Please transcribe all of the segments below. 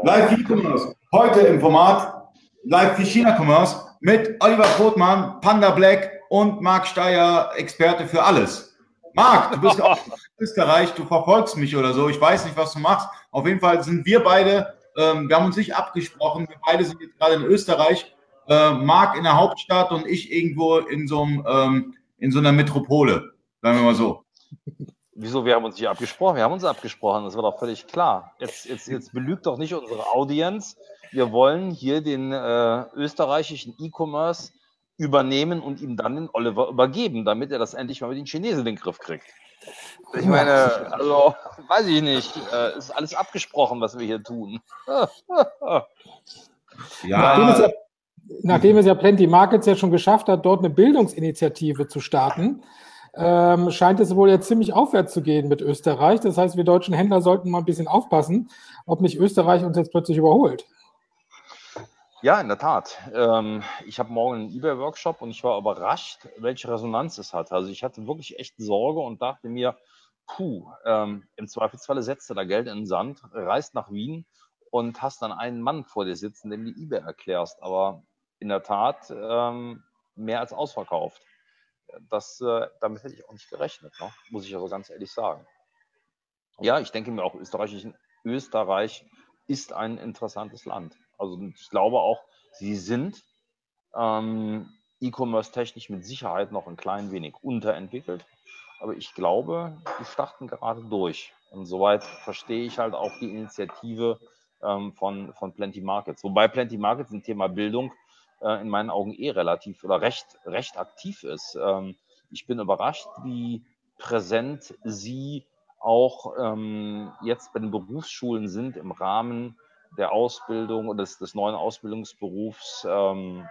Live E-Commerce. Heute im Format Live für China Commerce mit Oliver Brotmann, Panda Black und Marc Steyer, Experte für alles. Marc, du bist auch in Österreich, du verfolgst mich oder so. Ich weiß nicht, was du machst. Auf jeden Fall sind wir beide, ähm, wir haben uns nicht abgesprochen. Wir beide sind jetzt gerade in Österreich. Äh, Marc in der Hauptstadt und ich irgendwo in so, einem, ähm, in so einer Metropole. Sagen wir mal so. Wieso, wir haben uns nicht abgesprochen? Wir haben uns abgesprochen, das war doch völlig klar. Jetzt, jetzt, jetzt belügt doch nicht unsere Audienz. Wir wollen hier den äh, österreichischen E-Commerce übernehmen und ihm dann den Oliver übergeben, damit er das endlich mal mit den Chinesen in den Griff kriegt. Ich meine, also, weiß ich nicht, äh, ist alles abgesprochen, was wir hier tun. ja. Nachdem es ja, nachdem es ja Plenty Markets ja schon geschafft hat, dort eine Bildungsinitiative zu starten, ähm, scheint es wohl jetzt ziemlich aufwärts zu gehen mit Österreich. Das heißt, wir deutschen Händler sollten mal ein bisschen aufpassen, ob nicht Österreich uns jetzt plötzlich überholt. Ja, in der Tat. Ähm, ich habe morgen einen eBay-Workshop und ich war überrascht, welche Resonanz es hat. Also ich hatte wirklich echt Sorge und dachte mir, puh, ähm, im Zweifelsfalle setzt du da Geld in den Sand, reist nach Wien und hast dann einen Mann vor dir sitzen, dem du eBay erklärst. Aber in der Tat ähm, mehr als ausverkauft das, äh, damit hätte ich auch nicht gerechnet, ne? muss ich also ganz ehrlich sagen. Ja, ich denke mir auch, Österreich, Österreich ist ein interessantes Land. Also ich glaube auch, sie sind ähm, E-Commerce-technisch mit Sicherheit noch ein klein wenig unterentwickelt. Aber ich glaube, die starten gerade durch. Und soweit verstehe ich halt auch die Initiative ähm, von, von Plenty Markets. Wobei Plenty Markets im Thema Bildung äh, in meinen Augen eh relativ oder recht, recht aktiv ist. Ähm, ich bin überrascht, wie präsent sie auch ähm, jetzt bei den Berufsschulen sind im Rahmen der Ausbildung oder des, des neuen Ausbildungsberufs ähm,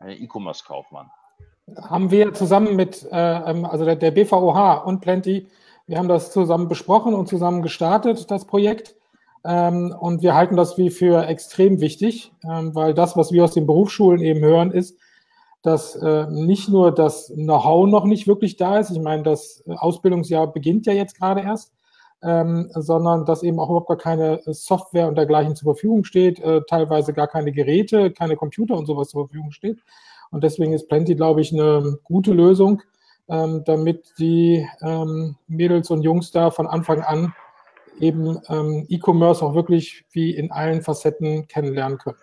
E-Commerce-Kaufmann. Haben wir zusammen mit, äh, ähm, also der, der BVOH und Plenty, wir haben das zusammen besprochen und zusammen gestartet, das Projekt. Ähm, und wir halten das wie für extrem wichtig, ähm, weil das, was wir aus den Berufsschulen eben hören, ist, dass äh, nicht nur das Know-how noch nicht wirklich da ist, ich meine, das Ausbildungsjahr beginnt ja jetzt gerade erst, ähm, sondern dass eben auch überhaupt gar keine Software und dergleichen zur Verfügung steht, äh, teilweise gar keine Geräte, keine Computer und sowas zur Verfügung steht. Und deswegen ist Plenty, glaube ich, eine gute Lösung, ähm, damit die ähm, Mädels und Jungs da von Anfang an eben ähm, E-Commerce auch wirklich wie in allen Facetten kennenlernen können.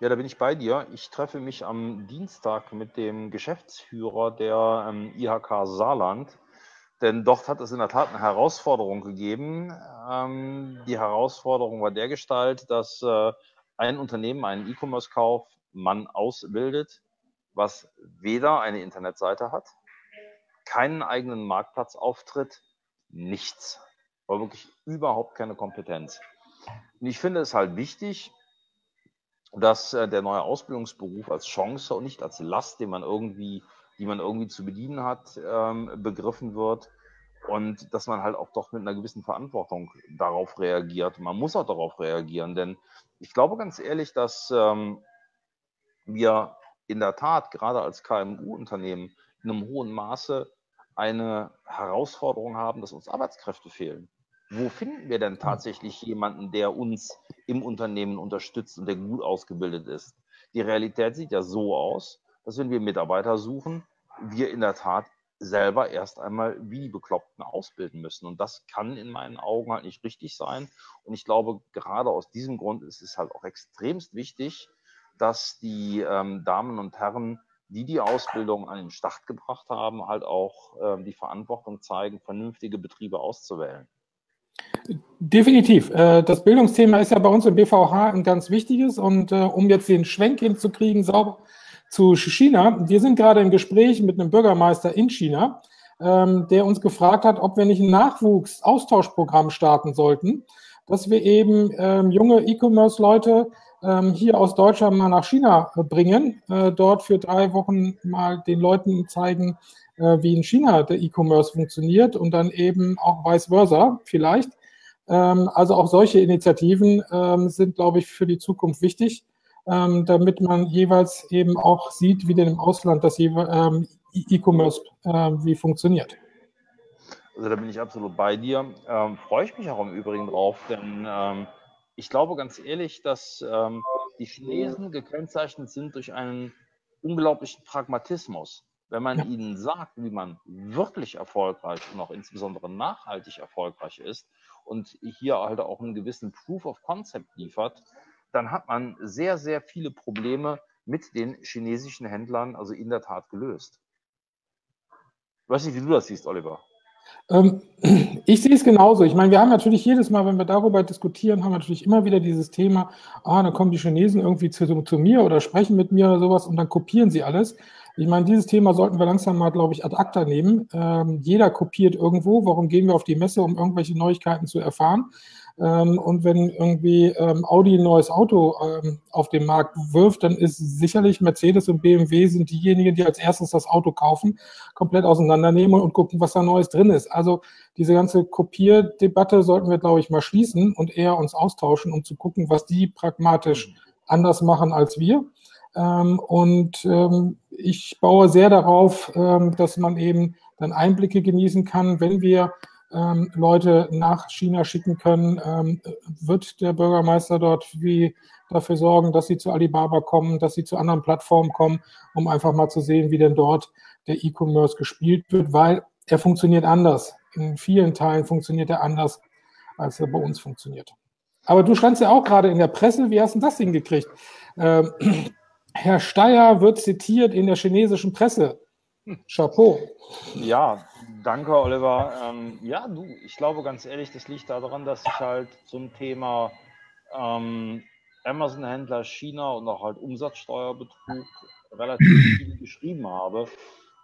Ja, da bin ich bei dir. Ich treffe mich am Dienstag mit dem Geschäftsführer der ähm, IHK Saarland, denn dort hat es in der Tat eine Herausforderung gegeben. Ähm, die Herausforderung war der Gestalt, dass äh, ein Unternehmen einen E-Commerce-Kauf man ausbildet, was weder eine Internetseite hat, keinen eigenen Marktplatzauftritt, nichts war wirklich überhaupt keine Kompetenz. Und ich finde es halt wichtig, dass äh, der neue Ausbildungsberuf als Chance und nicht als Last, den man irgendwie, die man irgendwie zu bedienen hat, ähm, begriffen wird und dass man halt auch doch mit einer gewissen Verantwortung darauf reagiert. Man muss auch darauf reagieren, denn ich glaube ganz ehrlich, dass ähm, wir in der Tat gerade als KMU-Unternehmen in einem hohen Maße eine Herausforderung haben, dass uns Arbeitskräfte fehlen wo finden wir denn tatsächlich jemanden, der uns im Unternehmen unterstützt und der gut ausgebildet ist? Die Realität sieht ja so aus, dass wenn wir Mitarbeiter suchen, wir in der Tat selber erst einmal wie die Bekloppten ausbilden müssen. Und das kann in meinen Augen halt nicht richtig sein. Und ich glaube, gerade aus diesem Grund ist es halt auch extremst wichtig, dass die ähm, Damen und Herren, die die Ausbildung an den Start gebracht haben, halt auch ähm, die Verantwortung zeigen, vernünftige Betriebe auszuwählen. Definitiv. Äh, das Bildungsthema ist ja bei uns im BVH ein ganz wichtiges. Und äh, um jetzt den Schwenk hinzukriegen, sauber zu China, wir sind gerade im Gespräch mit einem Bürgermeister in China, ähm, der uns gefragt hat, ob wir nicht ein Nachwuchsaustauschprogramm starten sollten, dass wir eben ähm, junge E-Commerce-Leute ähm, hier aus Deutschland mal nach China bringen, äh, dort für drei Wochen mal den Leuten zeigen, wie in China der E-Commerce funktioniert und dann eben auch vice versa vielleicht. Ähm, also auch solche Initiativen ähm, sind, glaube ich, für die Zukunft wichtig, ähm, damit man jeweils eben auch sieht, wie denn im Ausland das E-Commerce äh, wie funktioniert. Also da bin ich absolut bei dir. Ähm, freue ich mich auch im Übrigen drauf, denn ähm, ich glaube ganz ehrlich, dass ähm, die Chinesen gekennzeichnet sind durch einen unglaublichen Pragmatismus. Wenn man ja. ihnen sagt, wie man wirklich erfolgreich und auch insbesondere nachhaltig erfolgreich ist und hier halt auch einen gewissen Proof of Concept liefert, dann hat man sehr, sehr viele Probleme mit den chinesischen Händlern also in der Tat gelöst. Ich weiß nicht, wie du das siehst, Oliver. Ähm, ich sehe es genauso. Ich meine, wir haben natürlich jedes Mal, wenn wir darüber diskutieren, haben wir natürlich immer wieder dieses Thema, ah, dann kommen die Chinesen irgendwie zu, zu mir oder sprechen mit mir oder sowas und dann kopieren sie alles. Ich meine, dieses Thema sollten wir langsam mal, glaube ich, ad acta nehmen. Ähm, jeder kopiert irgendwo. Warum gehen wir auf die Messe, um irgendwelche Neuigkeiten zu erfahren? Ähm, und wenn irgendwie ähm, Audi ein neues Auto ähm, auf den Markt wirft, dann ist sicherlich Mercedes und BMW sind diejenigen, die als erstes das Auto kaufen, komplett auseinandernehmen und gucken, was da Neues drin ist. Also diese ganze Kopierdebatte sollten wir, glaube ich, mal schließen und eher uns austauschen, um zu gucken, was die pragmatisch anders machen als wir. Ähm, und ähm, ich baue sehr darauf, ähm, dass man eben dann Einblicke genießen kann, wenn wir Leute nach China schicken können, wird der Bürgermeister dort wie dafür sorgen, dass sie zu Alibaba kommen, dass sie zu anderen Plattformen kommen, um einfach mal zu sehen, wie denn dort der E-Commerce gespielt wird, weil er funktioniert anders. In vielen Teilen funktioniert er anders, als er bei uns funktioniert. Aber du standst ja auch gerade in der Presse. Wie hast du das hingekriegt? Ähm, Herr Steyer wird zitiert in der chinesischen Presse. Chapeau. Ja, danke, Oliver. Ähm, ja, du, ich glaube ganz ehrlich, das liegt daran, dass ich halt zum Thema ähm, Amazon-Händler China und auch halt Umsatzsteuerbetrug relativ viel geschrieben habe.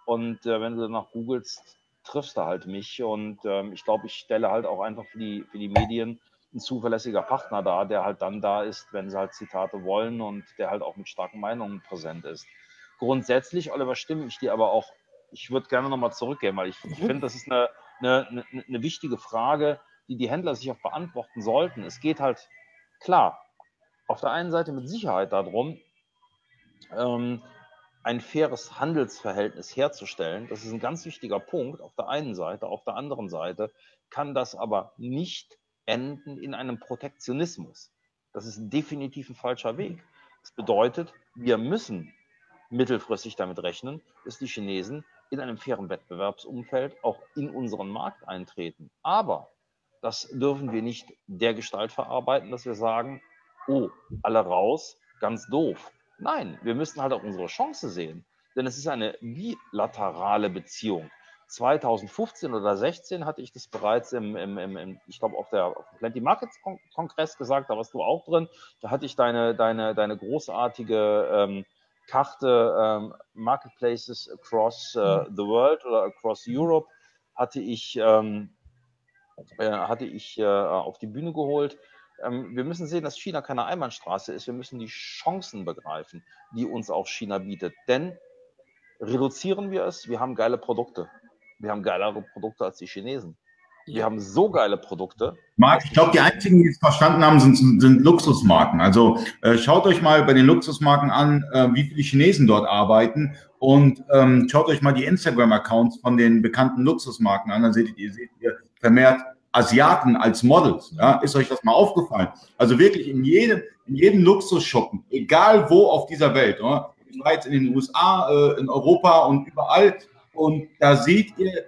Und äh, wenn du danach googelst, triffst du halt mich. Und ähm, ich glaube, ich stelle halt auch einfach für die, für die Medien ein zuverlässiger Partner da, der halt dann da ist, wenn sie halt Zitate wollen und der halt auch mit starken Meinungen präsent ist. Grundsätzlich, Oliver, stimme ich dir aber auch, ich würde gerne nochmal zurückgehen, weil ich, ich finde, das ist eine, eine, eine, eine wichtige Frage, die die Händler sich auch beantworten sollten. Es geht halt, klar, auf der einen Seite mit Sicherheit darum, ähm, ein faires Handelsverhältnis herzustellen. Das ist ein ganz wichtiger Punkt auf der einen Seite. Auf der anderen Seite kann das aber nicht enden in einem Protektionismus. Das ist definitiv ein falscher Weg. Das bedeutet, wir müssen mittelfristig damit rechnen, dass die Chinesen in einem fairen Wettbewerbsumfeld auch in unseren Markt eintreten. Aber das dürfen wir nicht der Gestalt verarbeiten, dass wir sagen, oh, alle raus, ganz doof. Nein, wir müssen halt auch unsere Chance sehen. Denn es ist eine bilaterale Beziehung. 2015 oder 16 hatte ich das bereits im, im, im, ich glaube, auf der Plenty Markets Kongress gesagt, da warst du auch drin. Da hatte ich deine, deine, deine großartige ähm, Karte ähm, Marketplaces across äh, mhm. the world oder across Europe hatte ich, ähm, äh, hatte ich äh, auf die Bühne geholt. Ähm, wir müssen sehen, dass China keine Einbahnstraße ist. Wir müssen die Chancen begreifen, die uns auch China bietet. Denn reduzieren wir es, wir haben geile Produkte wir haben geilere Produkte als die Chinesen. Wir haben so geile Produkte. Marc, ich glaube, die einzigen, die es verstanden haben, sind, sind Luxusmarken. Also äh, schaut euch mal bei den Luxusmarken an, äh, wie viele Chinesen dort arbeiten und ähm, schaut euch mal die Instagram-Accounts von den bekannten Luxusmarken an. Dann seht ihr, seht ihr vermehrt Asiaten als Models. Ja? Ist euch das mal aufgefallen? Also wirklich in jedem, in jedem Luxusshoppen, egal wo auf dieser Welt. Oder? Ich war jetzt in den USA, äh, in Europa und überall und da seht ihr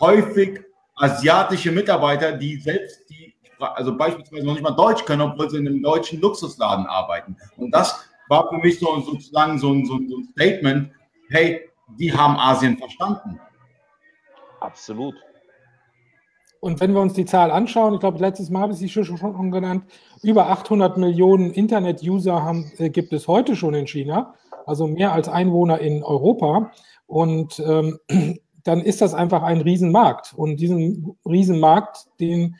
häufig asiatische Mitarbeiter, die selbst die, also beispielsweise noch nicht mal Deutsch können, obwohl sie in einem deutschen Luxusladen arbeiten. Und das war für mich so sozusagen so ein, so ein Statement, hey, die haben Asien verstanden. Absolut. Und wenn wir uns die Zahl anschauen, ich glaube, letztes Mal habe ich sie schon, schon genannt, über 800 Millionen Internet-User äh, gibt es heute schon in China, also mehr als Einwohner in Europa. Und ähm, dann ist das einfach ein Riesenmarkt. Und diesen Riesenmarkt, den,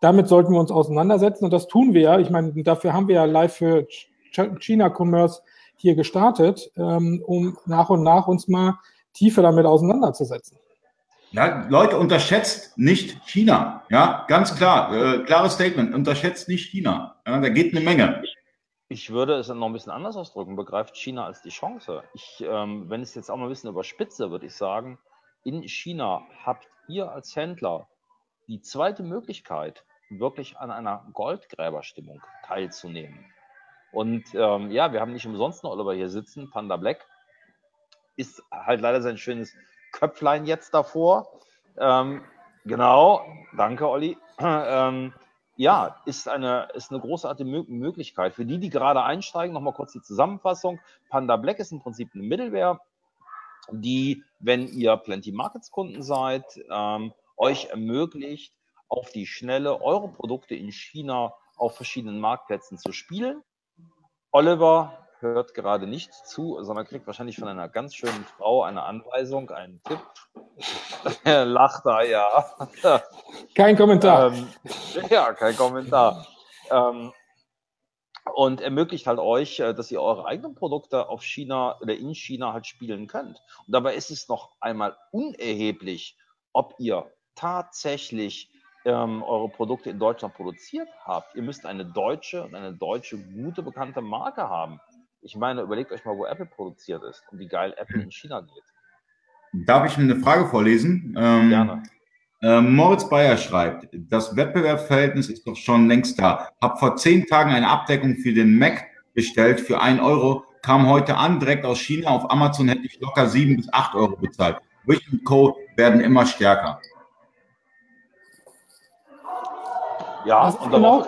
damit sollten wir uns auseinandersetzen. Und das tun wir ja. Ich meine, dafür haben wir ja live für China Commerce hier gestartet, ähm, um nach und nach uns mal tiefer damit auseinanderzusetzen. Ja, Leute, unterschätzt nicht China. Ja, ganz klar, äh, klares Statement. Unterschätzt nicht China. Ja, da geht eine Menge. Ich würde es noch ein bisschen anders ausdrücken. Begreift China als die Chance. Ich, ähm, wenn es jetzt auch mal ein bisschen überspitze, würde ich sagen, in China habt ihr als Händler die zweite Möglichkeit, wirklich an einer Goldgräberstimmung teilzunehmen. Und ähm, ja, wir haben nicht umsonst einen Oliver hier sitzen, Panda Black. Ist halt leider sein schönes Köpflein jetzt davor. Ähm, genau, danke Olli. Ähm, ja, ist eine, ist eine großartige Möglichkeit. Für die, die gerade einsteigen, nochmal kurz die Zusammenfassung. Panda Black ist im Prinzip eine Middleware, die, wenn ihr Plenty Markets Kunden seid, ähm, euch ermöglicht, auf die Schnelle eure Produkte in China auf verschiedenen Marktplätzen zu spielen. Oliver hört gerade nicht zu, sondern kriegt wahrscheinlich von einer ganz schönen Frau eine Anweisung, einen Tipp. er lacht da, ja. Kein Kommentar. Ähm, ja, kein Kommentar. Ähm, und ermöglicht halt euch, äh, dass ihr eure eigenen Produkte auf China oder in China halt spielen könnt. Und dabei ist es noch einmal unerheblich, ob ihr tatsächlich ähm, eure Produkte in Deutschland produziert habt. Ihr müsst eine deutsche und eine deutsche gute bekannte Marke haben. Ich meine, überlegt euch mal, wo Apple produziert ist und wie geil Apple in China geht. Darf ich eine Frage vorlesen? Ähm, Gerne. Äh, Moritz Bayer schreibt, das Wettbewerbsverhältnis ist doch schon längst da. Hab vor zehn Tagen eine Abdeckung für den Mac bestellt für ein Euro, kam heute an, direkt aus China. Auf Amazon hätte ich locker sieben bis acht Euro bezahlt. Wish Co. werden immer stärker. Ja, das ist, genau,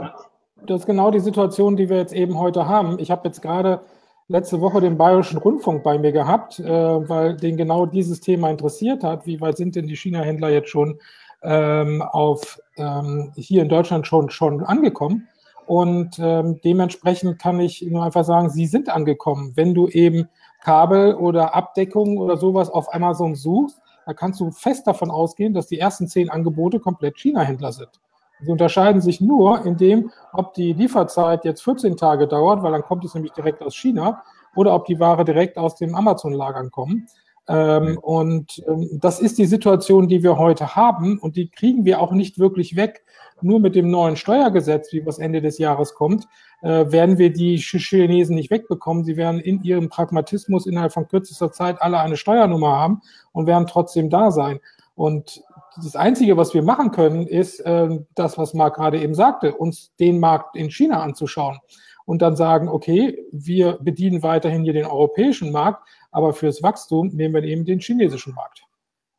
das ist genau die Situation, die wir jetzt eben heute haben. Ich habe jetzt gerade letzte Woche den Bayerischen Rundfunk bei mir gehabt, äh, weil den genau dieses Thema interessiert hat. Wie weit sind denn die China-Händler jetzt schon ähm, auf ähm, hier in Deutschland schon, schon angekommen? Und ähm, dementsprechend kann ich nur einfach sagen, sie sind angekommen. Wenn du eben Kabel oder Abdeckung oder sowas auf Amazon suchst, da kannst du fest davon ausgehen, dass die ersten zehn Angebote komplett China-Händler sind. Sie unterscheiden sich nur in dem, ob die Lieferzeit jetzt 14 Tage dauert, weil dann kommt es nämlich direkt aus China, oder ob die Ware direkt aus dem Amazon-Lagern kommt. Ähm, und ähm, das ist die Situation, die wir heute haben und die kriegen wir auch nicht wirklich weg. Nur mit dem neuen Steuergesetz, wie was Ende des Jahres kommt, äh, werden wir die Chinesen nicht wegbekommen. Sie werden in ihrem Pragmatismus innerhalb von kürzester Zeit alle eine Steuernummer haben und werden trotzdem da sein. Und das Einzige, was wir machen können, ist äh, das, was Marc gerade eben sagte, uns den Markt in China anzuschauen und dann sagen, okay, wir bedienen weiterhin hier den europäischen Markt, aber fürs Wachstum nehmen wir eben den chinesischen Markt.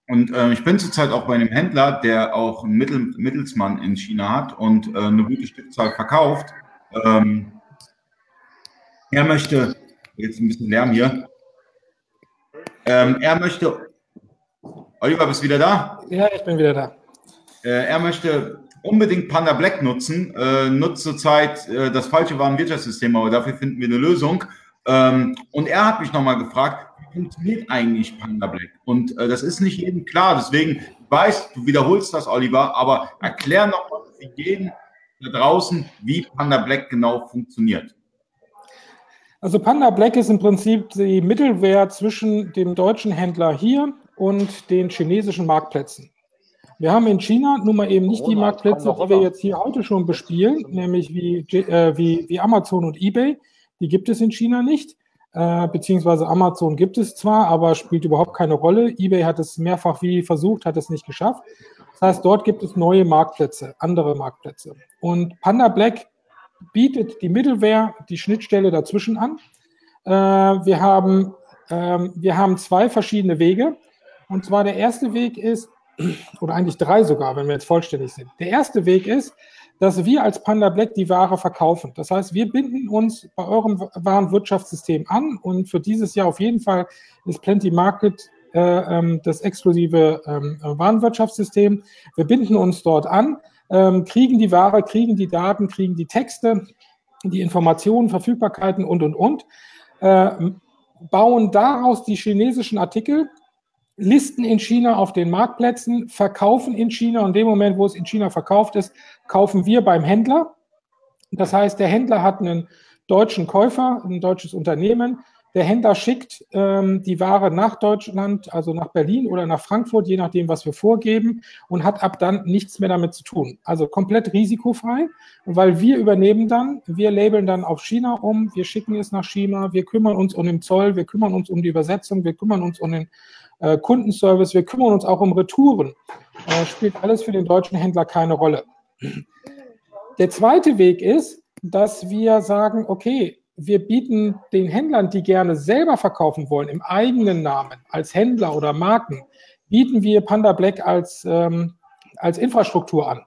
Und äh, ich bin zurzeit auch bei einem Händler, der auch einen Mittel, Mittelsmann in China hat und äh, eine gute Stückzahl verkauft. Ähm, er möchte, jetzt ein bisschen Lärm hier, ähm, er möchte Oliver, bist du wieder da? Ja, ich bin wieder da. Äh, er möchte unbedingt Panda Black nutzen, äh, nutzt zurzeit äh, das falsche Warenwirtschaftssystem, aber dafür finden wir eine Lösung. Ähm, und er hat mich nochmal gefragt, wie funktioniert eigentlich Panda Black? Und das ist nicht jedem klar, deswegen, weiß, du wiederholst das, Oliver, aber erklär nochmal für jeden da draußen, wie Panda Black genau funktioniert. Also Panda Black ist im Prinzip die Mittelwehr zwischen dem deutschen Händler hier und den chinesischen Marktplätzen. Wir haben in China nun mal eben nicht die Marktplätze, die wir jetzt hier heute schon bespielen, nämlich wie, äh, wie, wie Amazon und eBay. Die gibt es in China nicht. Äh, beziehungsweise Amazon gibt es zwar, aber spielt überhaupt keine Rolle. eBay hat es mehrfach wie versucht, hat es nicht geschafft. Das heißt, dort gibt es neue Marktplätze, andere Marktplätze. Und Panda Black bietet die Middleware, die Schnittstelle dazwischen an. Äh, wir, haben, äh, wir haben zwei verschiedene Wege. Und zwar der erste Weg ist, oder eigentlich drei sogar, wenn wir jetzt vollständig sind. Der erste Weg ist, dass wir als Panda Black die Ware verkaufen. Das heißt, wir binden uns bei eurem Warenwirtschaftssystem an und für dieses Jahr auf jeden Fall ist Plenty Market äh, ähm, das exklusive ähm, Warenwirtschaftssystem. Wir binden uns dort an, ähm, kriegen die Ware, kriegen die Daten, kriegen die Texte, die Informationen, Verfügbarkeiten und, und, und, äh, bauen daraus die chinesischen Artikel listen in China auf den Marktplätzen, verkaufen in China und in dem Moment, wo es in China verkauft ist, kaufen wir beim Händler. Das heißt, der Händler hat einen deutschen Käufer, ein deutsches Unternehmen. Der Händler schickt ähm, die Ware nach Deutschland, also nach Berlin oder nach Frankfurt, je nachdem, was wir vorgeben, und hat ab dann nichts mehr damit zu tun. Also komplett risikofrei, weil wir übernehmen dann, wir labeln dann auf China um, wir schicken es nach China, wir kümmern uns um den Zoll, wir kümmern uns um die Übersetzung, wir kümmern uns um den äh, Kundenservice, wir kümmern uns auch um Retouren. Äh, spielt alles für den deutschen Händler keine Rolle. Der zweite Weg ist, dass wir sagen, okay, wir bieten den Händlern, die gerne selber verkaufen wollen, im eigenen Namen, als Händler oder Marken, bieten wir Panda Black als, ähm, als Infrastruktur an.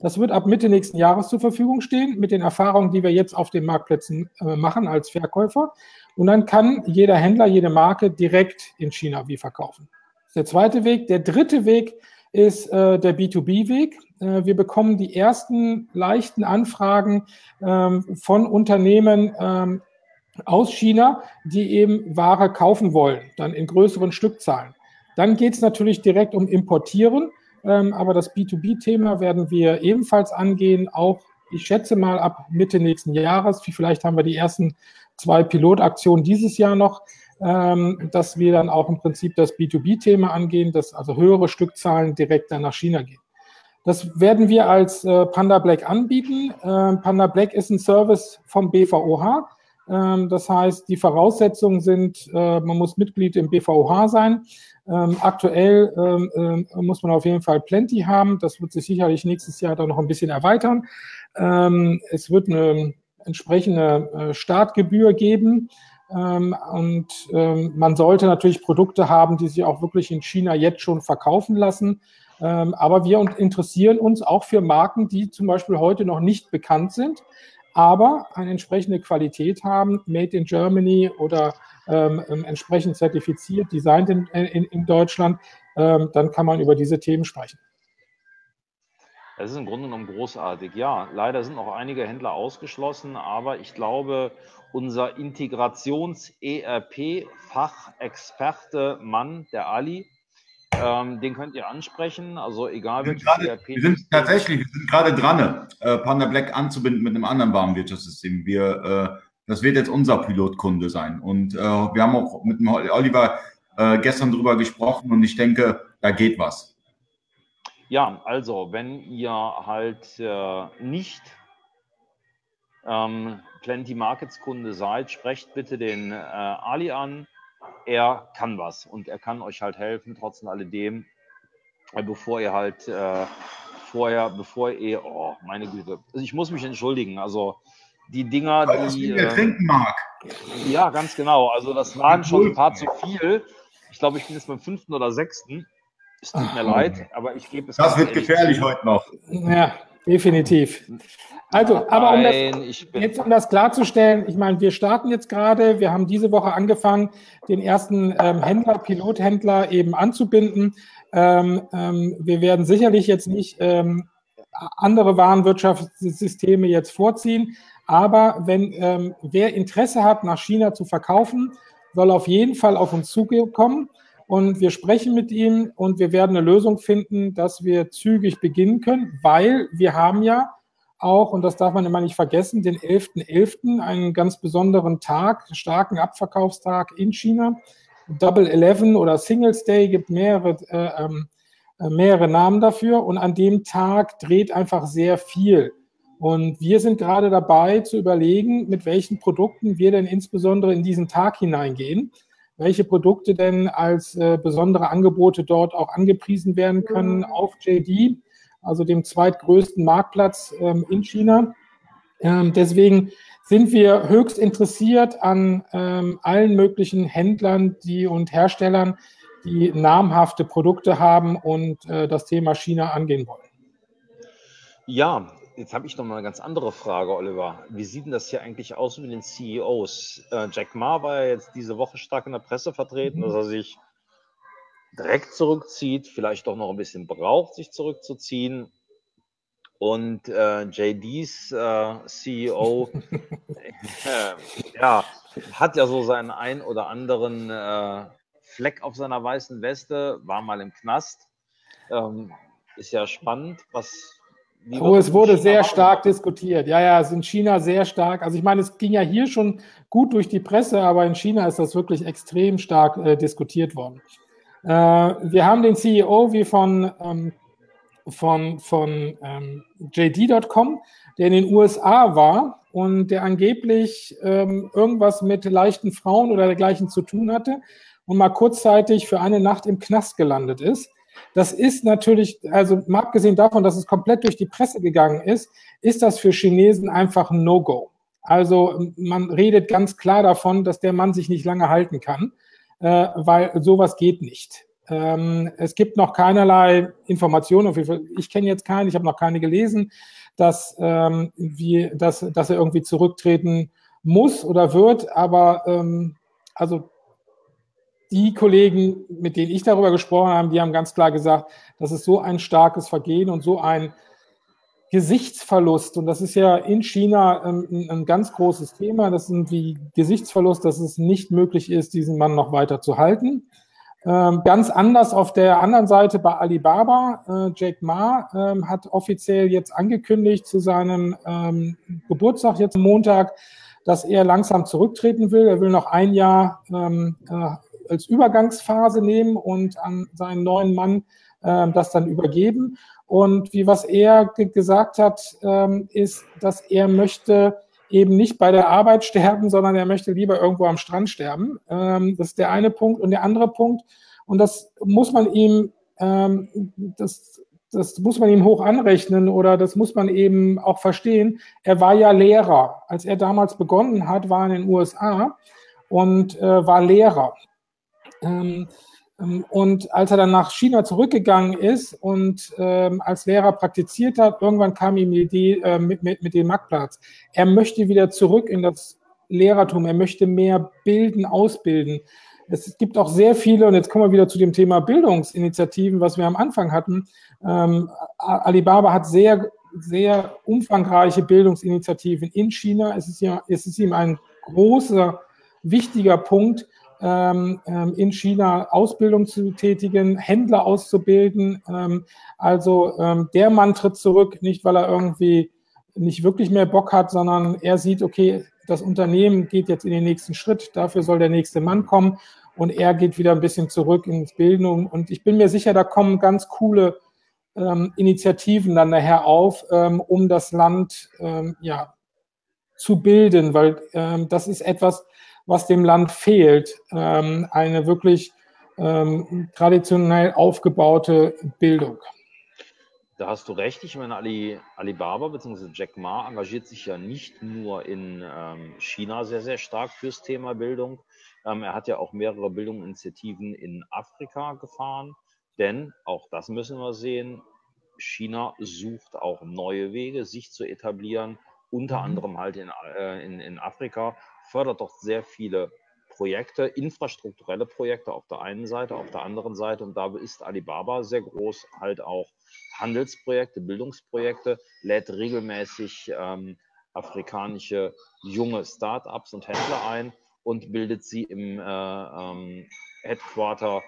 Das wird ab Mitte nächsten Jahres zur Verfügung stehen, mit den Erfahrungen, die wir jetzt auf den Marktplätzen äh, machen als Verkäufer. Und dann kann jeder Händler, jede Marke direkt in China wie verkaufen. Der zweite Weg. Der dritte Weg ist äh, der B2B-Weg. Äh, wir bekommen die ersten leichten Anfragen ähm, von Unternehmen ähm, aus China, die eben Ware kaufen wollen, dann in größeren Stückzahlen. Dann geht es natürlich direkt um Importieren. Ähm, aber das B2B-Thema werden wir ebenfalls angehen, auch ich schätze mal ab Mitte nächsten Jahres. Vielleicht haben wir die ersten zwei Pilotaktionen dieses Jahr noch, ähm, dass wir dann auch im Prinzip das B2B-Thema angehen, dass also höhere Stückzahlen direkt dann nach China gehen. Das werden wir als äh, Panda Black anbieten. Ähm, Panda Black ist ein Service vom BVOH. Ähm, das heißt, die Voraussetzungen sind, äh, man muss Mitglied im BVOH sein. Ähm, aktuell ähm, äh, muss man auf jeden Fall Plenty haben. Das wird sich sicherlich nächstes Jahr dann noch ein bisschen erweitern. Ähm, es wird eine entsprechende äh, Startgebühr geben. Ähm, und ähm, man sollte natürlich Produkte haben, die sich auch wirklich in China jetzt schon verkaufen lassen. Ähm, aber wir interessieren uns auch für Marken, die zum Beispiel heute noch nicht bekannt sind, aber eine entsprechende Qualität haben, Made in Germany oder entsprechend zertifiziert, designt in, Deutschland, dann kann man über diese Themen sprechen. Das ist im Grunde genommen großartig. Ja, leider sind noch einige Händler ausgeschlossen, aber ich glaube, unser Integrations-ERP-Fachexperte Mann, der Ali, ähm, den könnt ihr ansprechen. Also egal welches ERP. Wir sind tatsächlich, wir sind gerade dran, äh, Panda Black anzubinden mit einem anderen Warenwirtschaftssystem. Wir äh, das wird jetzt unser Pilotkunde sein. Und äh, wir haben auch mit dem Oliver äh, gestern drüber gesprochen und ich denke, da geht was. Ja, also wenn ihr halt äh, nicht ähm, Plenty Markets Kunde seid, sprecht bitte den äh, Ali an. Er kann was und er kann euch halt helfen, trotz alledem, äh, bevor ihr halt äh, vorher, bevor ihr, oh, meine Güte. Also ich muss mich entschuldigen. Also die Dinger, Weil die. Äh, trinken mag. Ja, ganz genau. Also das waren schon ein paar zu viel. Ich glaube, ich bin jetzt beim fünften oder sechsten. Es tut Ach, mir leid, aber ich gebe es. Das wird gefährlich zu. heute noch. Ja, definitiv. Also, aber um das, jetzt um das klarzustellen, ich meine, wir starten jetzt gerade, wir haben diese Woche angefangen, den ersten ähm, Händler, Pilothändler eben anzubinden. Ähm, ähm, wir werden sicherlich jetzt nicht ähm, andere Warenwirtschaftssysteme jetzt vorziehen, aber wenn ähm, wer Interesse hat, nach China zu verkaufen, soll auf jeden Fall auf uns zukommen. Und wir sprechen mit ihm und wir werden eine Lösung finden, dass wir zügig beginnen können, weil wir haben ja auch, und das darf man immer nicht vergessen, den 11.11., .11., einen ganz besonderen Tag, starken Abverkaufstag in China. Double Eleven oder Singles Day gibt mehrere, äh, ähm, äh, mehrere Namen dafür. Und an dem Tag dreht einfach sehr viel. Und wir sind gerade dabei zu überlegen, mit welchen Produkten wir denn insbesondere in diesen Tag hineingehen, welche Produkte denn als äh, besondere Angebote dort auch angepriesen werden können mhm. auf JD, also dem zweitgrößten Marktplatz ähm, in China. Ähm, deswegen sind wir höchst interessiert an ähm, allen möglichen Händlern die, und Herstellern, die namhafte Produkte haben und äh, das Thema China angehen wollen. Ja, Jetzt habe ich noch mal eine ganz andere Frage, Oliver. Wie sieht denn das hier eigentlich aus mit den CEOs? Äh, Jack Ma war ja jetzt diese Woche stark in der Presse vertreten, mhm. dass er sich direkt zurückzieht, vielleicht doch noch ein bisschen braucht, sich zurückzuziehen. Und äh, JDs äh, CEO äh, ja, hat ja so seinen ein oder anderen äh, Fleck auf seiner weißen Weste, war mal im Knast. Ähm, ist ja spannend, was, Oh, es wurde sehr stark diskutiert. Ja, ja, es ist in China sehr stark. Also ich meine, es ging ja hier schon gut durch die Presse, aber in China ist das wirklich extrem stark äh, diskutiert worden. Äh, wir haben den CEO wie von, ähm, von, von ähm, JD.com, der in den USA war und der angeblich ähm, irgendwas mit leichten Frauen oder dergleichen zu tun hatte und mal kurzzeitig für eine Nacht im Knast gelandet ist. Das ist natürlich, also mal abgesehen davon, dass es komplett durch die Presse gegangen ist, ist das für Chinesen einfach ein No-Go. Also man redet ganz klar davon, dass der Mann sich nicht lange halten kann, äh, weil sowas geht nicht. Ähm, es gibt noch keinerlei Informationen, ich kenne jetzt keine, ich habe noch keine gelesen, dass, ähm, wie, dass, dass er irgendwie zurücktreten muss oder wird, aber ähm, also die Kollegen, mit denen ich darüber gesprochen habe, die haben ganz klar gesagt, das ist so ein starkes Vergehen und so ein Gesichtsverlust. Und das ist ja in China ähm, ein, ein, ganz großes Thema. Das ist wie Gesichtsverlust, dass es nicht möglich ist, diesen Mann noch weiter zu halten. Ähm, ganz anders auf der anderen Seite bei Alibaba. Äh, Jack Ma ähm, hat offiziell jetzt angekündigt zu seinem Geburtstag jetzt Montag, dass er langsam zurücktreten will. Er will noch ein Jahr äh, als Übergangsphase nehmen und an seinen neuen Mann äh, das dann übergeben. Und wie was er gesagt hat, ähm, ist, dass er möchte eben nicht bei der Arbeit sterben, sondern er möchte lieber irgendwo am Strand sterben. Ähm, das ist der eine Punkt. Und der andere Punkt, und das muss man ihm, ähm, das, das muss man ihm hoch anrechnen oder das muss man eben auch verstehen. Er war ja Lehrer. Als er damals begonnen hat, war er in den USA und äh, war Lehrer. Ähm, ähm, und als er dann nach China zurückgegangen ist und ähm, als Lehrer praktiziert hat, irgendwann kam ihm die Idee äh, mit, mit, mit dem Marktplatz. Er möchte wieder zurück in das Lehrertum. Er möchte mehr bilden, ausbilden. Es gibt auch sehr viele, und jetzt kommen wir wieder zu dem Thema Bildungsinitiativen, was wir am Anfang hatten. Ähm, Alibaba hat sehr, sehr umfangreiche Bildungsinitiativen in China. Es ist, ja, es ist ihm ein großer, wichtiger Punkt, in China Ausbildung zu tätigen, Händler auszubilden. Ähm, also ähm, der Mann tritt zurück, nicht weil er irgendwie nicht wirklich mehr Bock hat, sondern er sieht, okay, das Unternehmen geht jetzt in den nächsten Schritt, dafür soll der nächste Mann kommen und er geht wieder ein bisschen zurück ins Bildung. Und ich bin mir sicher, da kommen ganz coole ähm, Initiativen dann nachher auf, ähm, um das Land ähm, ja, zu bilden, weil ähm, das ist etwas, was dem Land fehlt. Ähm, eine wirklich ähm, traditionell aufgebaute Bildung. Da hast du recht. Ich meine, Ali, Alibaba bzw. Jack Ma engagiert sich ja nicht nur in ähm, China sehr, sehr stark fürs Thema Bildung. Ähm, er hat ja auch mehrere Bildungsinitiativen in Afrika gefahren. Denn, auch das müssen wir sehen, China sucht auch neue Wege, sich zu etablieren, unter mhm. anderem halt in, äh, in, in Afrika fördert doch sehr viele Projekte, infrastrukturelle Projekte auf der einen Seite, auf der anderen Seite. Und da ist Alibaba sehr groß, halt auch Handelsprojekte, Bildungsprojekte, lädt regelmäßig ähm, afrikanische junge Start-ups und Händler ein und bildet sie im äh, ähm, Headquarter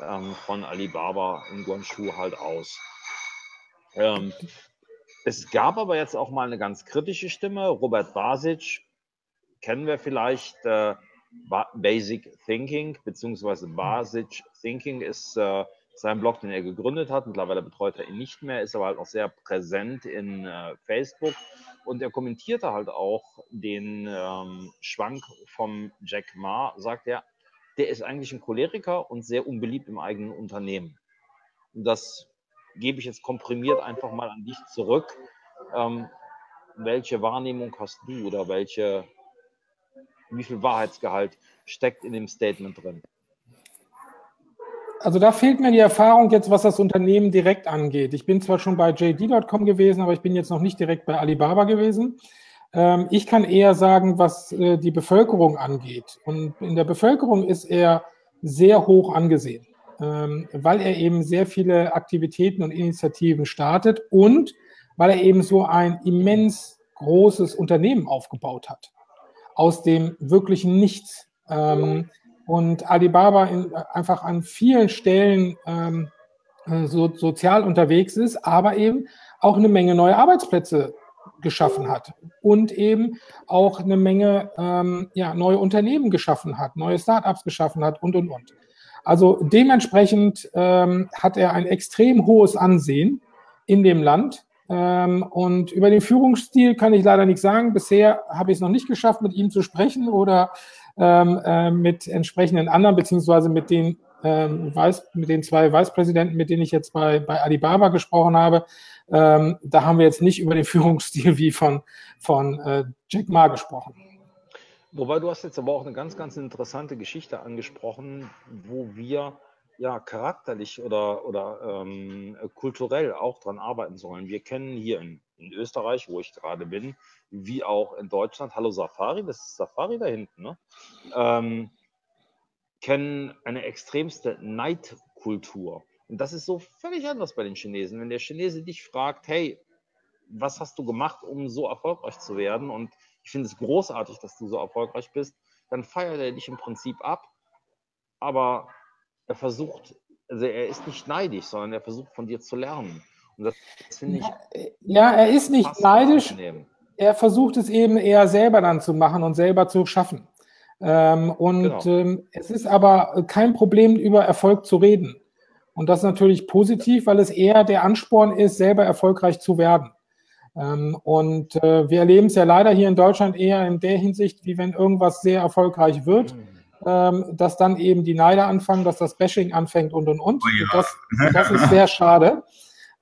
ähm, von Alibaba in Guangzhou halt aus. Ähm, es gab aber jetzt auch mal eine ganz kritische Stimme. Robert Basic, kennen wir vielleicht äh, Basic Thinking, beziehungsweise Basic Thinking ist äh, sein Blog, den er gegründet hat. Mittlerweile betreut er ihn nicht mehr, ist aber halt auch sehr präsent in äh, Facebook. Und er kommentierte halt auch den ähm, Schwank vom Jack Ma, sagt er, der ist eigentlich ein Choleriker und sehr unbeliebt im eigenen Unternehmen. Und das gebe ich jetzt komprimiert einfach mal an dich zurück. Ähm, welche Wahrnehmung hast du oder welche wie viel Wahrheitsgehalt steckt in dem Statement drin? Also da fehlt mir die Erfahrung jetzt, was das Unternehmen direkt angeht. Ich bin zwar schon bei JD.com gewesen, aber ich bin jetzt noch nicht direkt bei Alibaba gewesen. Ähm, ich kann eher sagen, was äh, die Bevölkerung angeht. Und in der Bevölkerung ist er sehr hoch angesehen, ähm, weil er eben sehr viele Aktivitäten und Initiativen startet und weil er eben so ein immens großes Unternehmen aufgebaut hat aus dem wirklichen Nichts. Ähm, und Alibaba in, einfach an vielen Stellen ähm, äh, so, sozial unterwegs ist, aber eben auch eine Menge neue Arbeitsplätze geschaffen hat und eben auch eine Menge ähm, ja, neue Unternehmen geschaffen hat, neue Startups geschaffen hat und, und, und. Also dementsprechend ähm, hat er ein extrem hohes Ansehen in dem Land ähm, und über den Führungsstil kann ich leider nichts sagen. Bisher habe ich es noch nicht geschafft, mit ihm zu sprechen oder ähm, äh, mit entsprechenden anderen, beziehungsweise mit den ähm, Weiß, mit den zwei Vicepräsidenten, mit denen ich jetzt bei, bei Alibaba gesprochen habe, ähm, da haben wir jetzt nicht über den Führungsstil wie von, von äh, Jack Ma gesprochen. Wobei du hast jetzt aber auch eine ganz, ganz interessante Geschichte angesprochen, wo wir ja charakterlich oder, oder ähm, kulturell auch dran arbeiten sollen. Wir kennen hier in, in Österreich, wo ich gerade bin, wie auch in Deutschland, hallo Safari, das ist Safari da hinten, ne? Ähm, kennen eine extremste Neidkultur. Und das ist so völlig anders bei den Chinesen. Wenn der Chinese dich fragt, hey, was hast du gemacht, um so erfolgreich zu werden? Und ich finde es großartig, dass du so erfolgreich bist, dann feiert er dich im Prinzip ab. Aber er versucht, also er ist nicht neidisch, sondern er versucht von dir zu lernen. Und das, das finde ich. Ja, er ist nicht neidisch. Er versucht es eben eher selber dann zu machen und selber zu schaffen. Ähm, und genau. ähm, es ist aber kein Problem, über Erfolg zu reden. Und das ist natürlich positiv, weil es eher der Ansporn ist, selber erfolgreich zu werden. Ähm, und äh, wir erleben es ja leider hier in Deutschland eher in der Hinsicht, wie wenn irgendwas sehr erfolgreich wird, mhm. Ähm, dass dann eben die Neider anfangen, dass das Bashing anfängt und und und. Oh ja. das, das, ist sehr schade.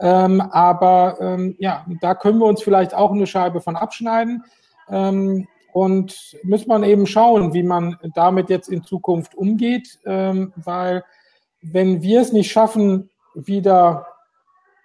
Ähm, aber ähm, ja, da können wir uns vielleicht auch eine Scheibe von abschneiden. Ähm, und muss man eben schauen, wie man damit jetzt in Zukunft umgeht, ähm, weil wenn wir es nicht schaffen, wieder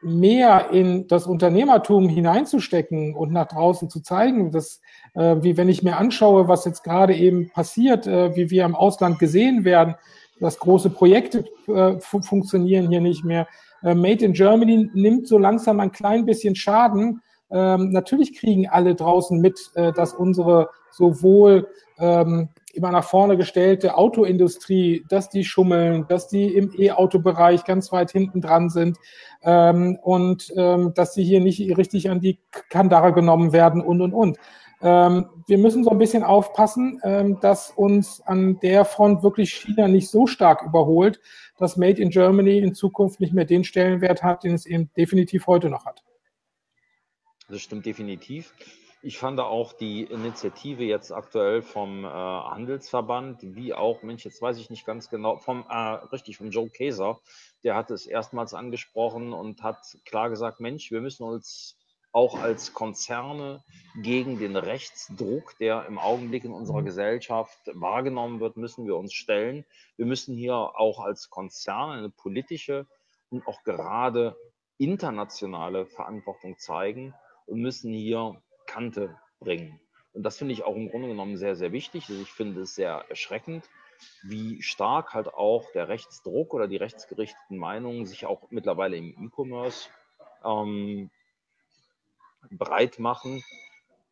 mehr in das Unternehmertum hineinzustecken und nach draußen zu zeigen, dass, äh, wie wenn ich mir anschaue, was jetzt gerade eben passiert, äh, wie wir im Ausland gesehen werden, dass große Projekte äh, fu funktionieren hier nicht mehr. Äh, Made in Germany nimmt so langsam ein klein bisschen Schaden. Ähm, natürlich kriegen alle draußen mit, äh, dass unsere sowohl ähm, immer nach vorne gestellte Autoindustrie, dass die schummeln, dass die im E-Auto-Bereich ganz weit hinten dran sind ähm, und ähm, dass sie hier nicht richtig an die Kandare genommen werden und, und, und. Ähm, wir müssen so ein bisschen aufpassen, ähm, dass uns an der Front wirklich China nicht so stark überholt, dass Made in Germany in Zukunft nicht mehr den Stellenwert hat, den es eben definitiv heute noch hat. Das stimmt definitiv. Ich fand auch die Initiative jetzt aktuell vom äh, Handelsverband, wie auch, Mensch, jetzt weiß ich nicht ganz genau, vom, äh, richtig, vom Joe Kaeser, der hat es erstmals angesprochen und hat klar gesagt, Mensch, wir müssen uns auch als Konzerne gegen den Rechtsdruck, der im Augenblick in unserer Gesellschaft wahrgenommen wird, müssen wir uns stellen. Wir müssen hier auch als Konzerne eine politische und auch gerade internationale Verantwortung zeigen und müssen hier Kante bringen. Und das finde ich auch im Grunde genommen sehr, sehr wichtig. Also ich finde es sehr erschreckend, wie stark halt auch der Rechtsdruck oder die rechtsgerichteten Meinungen sich auch mittlerweile im E-Commerce ähm, breit machen.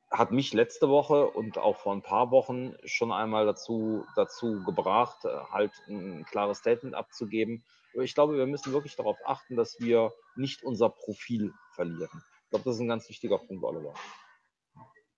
Hat mich letzte Woche und auch vor ein paar Wochen schon einmal dazu, dazu gebracht, äh, halt ein klares Statement abzugeben. Aber ich glaube, wir müssen wirklich darauf achten, dass wir nicht unser Profil verlieren. Ich glaube, das ist ein ganz wichtiger Punkt, Oliver.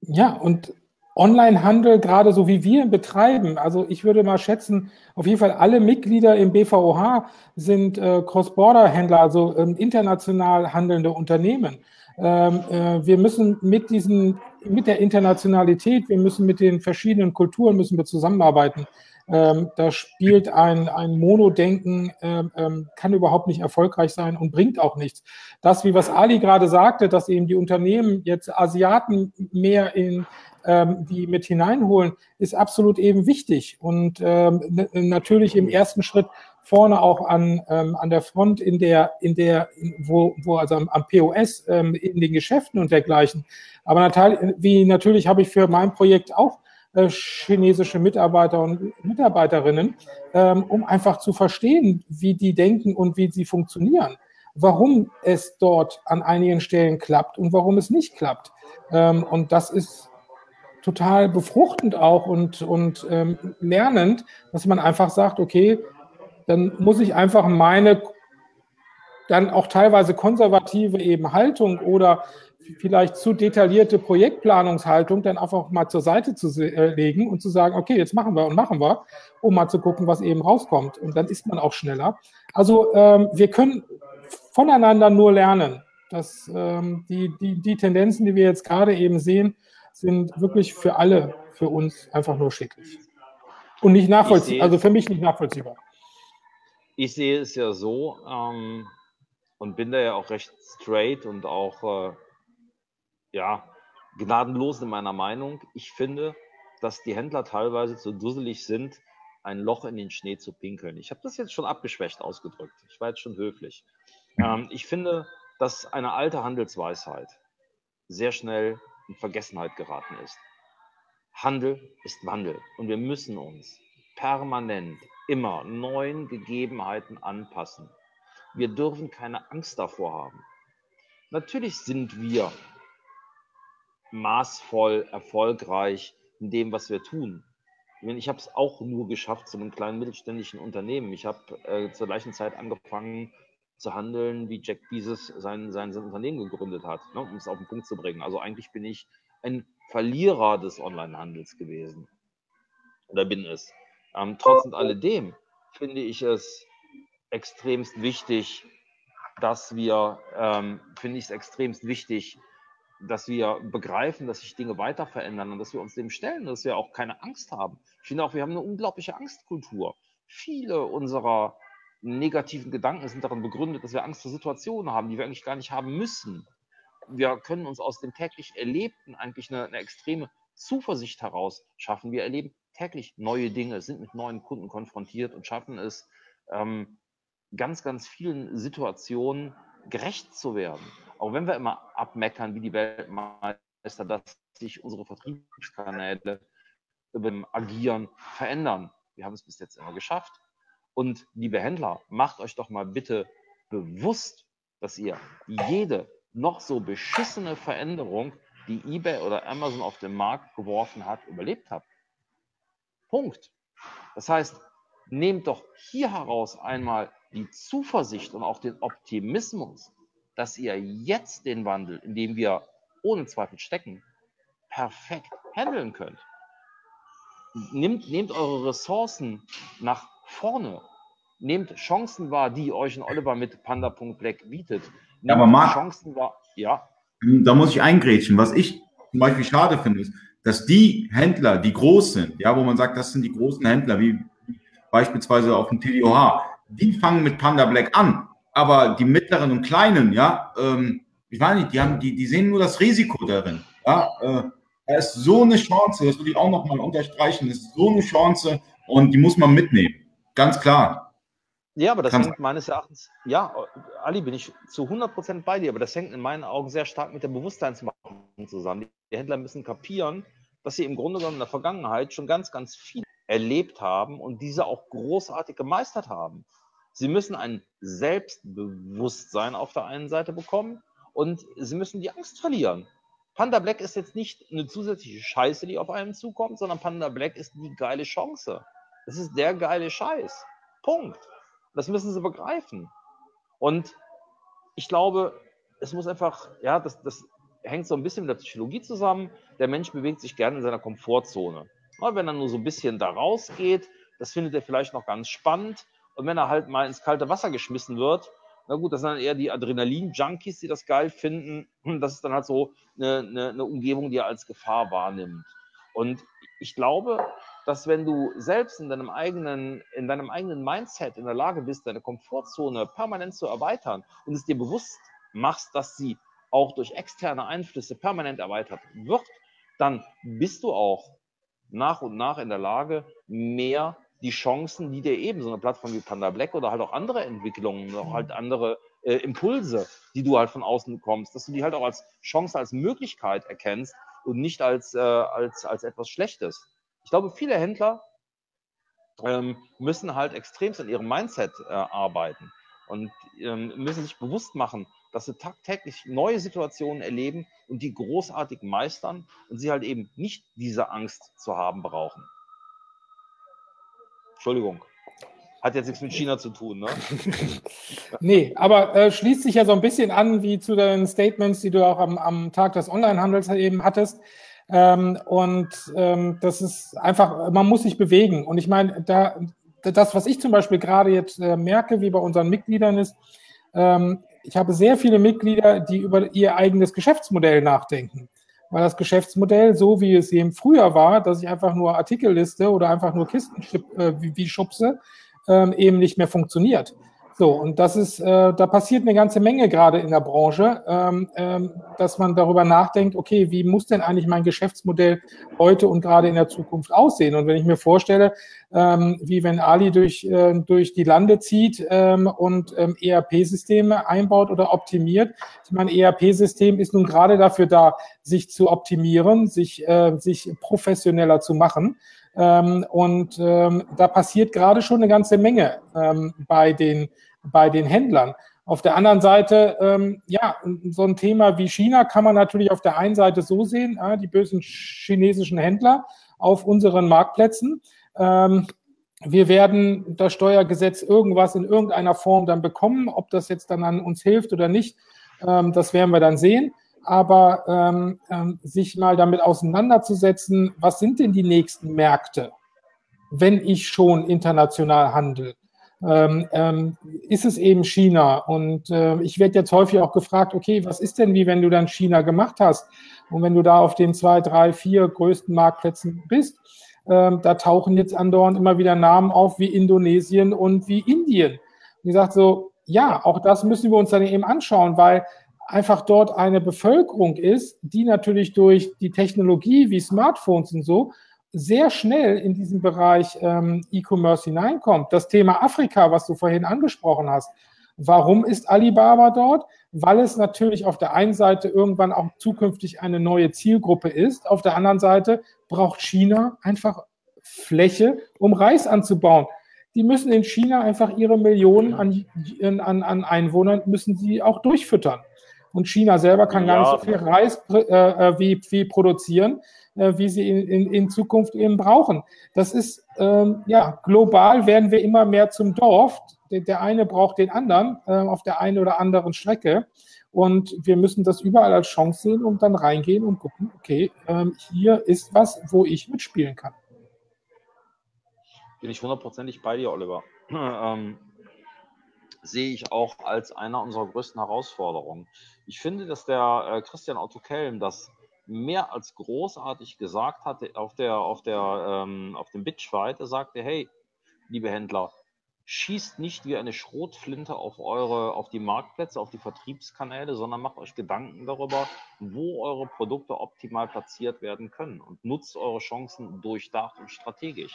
Ja, und Onlinehandel, gerade so wie wir ihn betreiben, also ich würde mal schätzen, auf jeden Fall alle Mitglieder im BVOH sind äh, Cross-Border-Händler, also ähm, international handelnde Unternehmen. Ähm, äh, wir müssen mit diesen, mit der Internationalität, wir müssen mit den verschiedenen Kulturen müssen wir zusammenarbeiten. Ähm, da spielt ein, ein Monodenken, ähm, ähm, kann überhaupt nicht erfolgreich sein und bringt auch nichts. Das, wie was Ali gerade sagte, dass eben die Unternehmen jetzt Asiaten mehr in ähm, die mit hineinholen, ist absolut eben wichtig. Und ähm, natürlich im ersten Schritt vorne auch an, ähm, an der Front in der, in der, wo, wo also am, am POS, ähm, in den Geschäften und dergleichen. Aber natürlich, wie natürlich habe ich für mein Projekt auch chinesische Mitarbeiter und Mitarbeiterinnen, ähm, um einfach zu verstehen, wie die denken und wie sie funktionieren, warum es dort an einigen Stellen klappt und warum es nicht klappt. Ähm, und das ist total befruchtend auch und, und ähm, lernend, dass man einfach sagt, okay, dann muss ich einfach meine dann auch teilweise konservative eben Haltung oder vielleicht zu detaillierte Projektplanungshaltung dann einfach mal zur Seite zu äh, legen und zu sagen, okay, jetzt machen wir und machen wir, um mal zu gucken, was eben rauskommt. Und dann ist man auch schneller. Also ähm, wir können voneinander nur lernen. dass ähm, die, die, die Tendenzen, die wir jetzt gerade eben sehen, sind wirklich für alle, für uns einfach nur schicklich. Und nicht nachvollziehbar, also für mich nicht nachvollziehbar. ich sehe es ja so ähm, und bin da ja auch recht straight und auch äh, ja, gnadenlos in meiner Meinung. Ich finde, dass die Händler teilweise zu dusselig sind, ein Loch in den Schnee zu pinkeln. Ich habe das jetzt schon abgeschwächt ausgedrückt. Ich war jetzt schon höflich. Ähm, ich finde, dass eine alte Handelsweisheit sehr schnell in Vergessenheit geraten ist. Handel ist Wandel und wir müssen uns permanent immer neuen Gegebenheiten anpassen. Wir dürfen keine Angst davor haben. Natürlich sind wir maßvoll erfolgreich in dem, was wir tun. Ich, meine, ich habe es auch nur geschafft zu einem kleinen mittelständischen Unternehmen. Ich habe äh, zur gleichen Zeit angefangen zu handeln, wie Jack Bezos sein, sein, sein Unternehmen gegründet hat, ne, um es auf den Punkt zu bringen. Also eigentlich bin ich ein Verlierer des Onlinehandels gewesen. Oder bin es. Ähm, trotz und alledem finde ich es extremst wichtig, dass wir, ähm, finde ich es extremst wichtig, dass wir begreifen, dass sich Dinge weiter verändern und dass wir uns dem stellen, dass wir auch keine Angst haben. Ich finde auch, wir haben eine unglaubliche Angstkultur. Viele unserer negativen Gedanken sind darin begründet, dass wir Angst vor Situationen haben, die wir eigentlich gar nicht haben müssen. Wir können uns aus dem täglich Erlebten eigentlich eine, eine extreme Zuversicht heraus schaffen. Wir erleben täglich neue Dinge, sind mit neuen Kunden konfrontiert und schaffen es, ähm, ganz, ganz vielen Situationen gerecht zu werden. Auch wenn wir immer abmeckern wie die Weltmeister, dass sich unsere Vertriebskanäle beim Agieren verändern. Wir haben es bis jetzt immer geschafft. Und liebe Händler, macht euch doch mal bitte bewusst, dass ihr jede noch so beschissene Veränderung, die eBay oder Amazon auf den Markt geworfen hat, überlebt habt. Punkt. Das heißt, nehmt doch hier heraus einmal die Zuversicht und auch den Optimismus, dass ihr jetzt den Wandel, in dem wir ohne Zweifel stecken, perfekt handeln könnt. Nehmt, nehmt eure Ressourcen nach vorne. Nehmt Chancen wahr, die euch ein Oliver mit Panda.black bietet. Nehmt aber Marc, Chancen wahr. Ja. Da muss ich eingrätschen. Was ich zum Beispiel schade finde, ist, dass die Händler, die groß sind, ja, wo man sagt, das sind die großen Händler, wie beispielsweise auf dem TDOH, die fangen mit Panda Black an aber die mittleren und kleinen, ja, ähm, ich weiß nicht, die, haben, die, die sehen nur das Risiko darin. Ja, äh, da ist so eine Chance, das will ich auch nochmal unterstreichen, das ist so eine Chance und die muss man mitnehmen. Ganz klar. Ja, aber das Kannst hängt meines Erachtens, ja, Ali, bin ich zu 100% bei dir, aber das hängt in meinen Augen sehr stark mit der Bewusstseinsmachung zusammen. Die Händler müssen kapieren, dass sie im Grunde genommen in der Vergangenheit schon ganz, ganz viel erlebt haben und diese auch großartig gemeistert haben. Sie müssen ein Selbstbewusstsein auf der einen Seite bekommen und sie müssen die Angst verlieren. Panda Black ist jetzt nicht eine zusätzliche Scheiße, die auf einem zukommt, sondern Panda Black ist die geile Chance. Es ist der geile Scheiß. Punkt. Das müssen sie begreifen. Und ich glaube, es muss einfach, ja, das, das hängt so ein bisschen mit der Psychologie zusammen. Der Mensch bewegt sich gerne in seiner Komfortzone. wenn er nur so ein bisschen da rausgeht, das findet er vielleicht noch ganz spannend. Und wenn er halt mal ins kalte Wasser geschmissen wird, na gut, das sind dann eher die Adrenalin-Junkies, die das geil finden. Das ist dann halt so eine, eine, eine Umgebung, die er als Gefahr wahrnimmt. Und ich glaube, dass wenn du selbst in deinem eigenen, in deinem eigenen Mindset in der Lage bist, deine Komfortzone permanent zu erweitern und es dir bewusst machst, dass sie auch durch externe Einflüsse permanent erweitert wird, dann bist du auch nach und nach in der Lage, mehr die Chancen, die dir eben so eine Plattform wie Panda Black oder halt auch andere Entwicklungen, auch halt andere äh, Impulse, die du halt von außen bekommst, dass du die halt auch als Chance, als Möglichkeit erkennst und nicht als, äh, als, als etwas Schlechtes. Ich glaube, viele Händler ähm, müssen halt extremst an ihrem Mindset äh, arbeiten und ähm, müssen sich bewusst machen, dass sie tagtäglich neue Situationen erleben und die großartig meistern und sie halt eben nicht diese Angst zu haben brauchen. Entschuldigung. Hat jetzt nichts mit China zu tun, ne? nee, aber äh, schließt sich ja so ein bisschen an wie zu den Statements, die du auch am, am Tag des Onlinehandels eben hattest. Ähm, und ähm, das ist einfach, man muss sich bewegen. Und ich meine, da, das, was ich zum Beispiel gerade jetzt äh, merke, wie bei unseren Mitgliedern ist, ähm, ich habe sehr viele Mitglieder, die über ihr eigenes Geschäftsmodell nachdenken weil das Geschäftsmodell, so wie es eben früher war, dass ich einfach nur Artikelliste oder einfach nur Kisten äh, wie, wie schubse, ähm, eben nicht mehr funktioniert. So, und das ist, äh, da passiert eine ganze Menge gerade in der Branche, ähm, ähm, dass man darüber nachdenkt, okay, wie muss denn eigentlich mein Geschäftsmodell heute und gerade in der Zukunft aussehen? Und wenn ich mir vorstelle, ähm, wie wenn Ali durch, äh, durch die Lande zieht ähm, und ähm, ERP-Systeme einbaut oder optimiert. Ich meine, ERP-System ist nun gerade dafür da, sich zu optimieren, sich, äh, sich professioneller zu machen. Ähm, und ähm, da passiert gerade schon eine ganze Menge ähm, bei den bei den Händlern. Auf der anderen Seite, ähm, ja, so ein Thema wie China kann man natürlich auf der einen Seite so sehen, äh, die bösen chinesischen Händler auf unseren Marktplätzen. Ähm, wir werden das Steuergesetz irgendwas in irgendeiner Form dann bekommen. Ob das jetzt dann an uns hilft oder nicht, ähm, das werden wir dann sehen. Aber ähm, ähm, sich mal damit auseinanderzusetzen, was sind denn die nächsten Märkte, wenn ich schon international handle? Ähm, ähm, ist es eben China. Und äh, ich werde jetzt häufig auch gefragt, okay, was ist denn wie, wenn du dann China gemacht hast? Und wenn du da auf den zwei, drei, vier größten Marktplätzen bist, ähm, da tauchen jetzt andauernd immer wieder Namen auf wie Indonesien und wie Indien. Und ich sage so, ja, auch das müssen wir uns dann eben anschauen, weil einfach dort eine Bevölkerung ist, die natürlich durch die Technologie wie Smartphones und so sehr schnell in diesen Bereich ähm, E-Commerce hineinkommt. Das Thema Afrika, was du vorhin angesprochen hast. Warum ist Alibaba dort? Weil es natürlich auf der einen Seite irgendwann auch zukünftig eine neue Zielgruppe ist. Auf der anderen Seite braucht China einfach Fläche, um Reis anzubauen. Die müssen in China einfach ihre Millionen an, an, an Einwohnern müssen sie auch durchfüttern. Und China selber kann ja, gar nicht so viel Reis äh, äh wie, wie produzieren wie sie in, in, in Zukunft eben brauchen. Das ist, ähm, ja, global werden wir immer mehr zum Dorf. Der, der eine braucht den anderen äh, auf der einen oder anderen Strecke. Und wir müssen das überall als Chance sehen und dann reingehen und gucken, okay, ähm, hier ist was, wo ich mitspielen kann. Bin ich hundertprozentig bei dir, Oliver. Ähm, sehe ich auch als einer unserer größten Herausforderungen. Ich finde, dass der äh, Christian Otto Kelm das mehr als großartig gesagt hatte auf, der, auf, der, ähm, auf dem Bitchfight. Er sagte, hey, liebe Händler, schießt nicht wie eine Schrotflinte auf eure, auf die Marktplätze, auf die Vertriebskanäle, sondern macht euch Gedanken darüber, wo eure Produkte optimal platziert werden können und nutzt eure Chancen durchdacht und strategisch.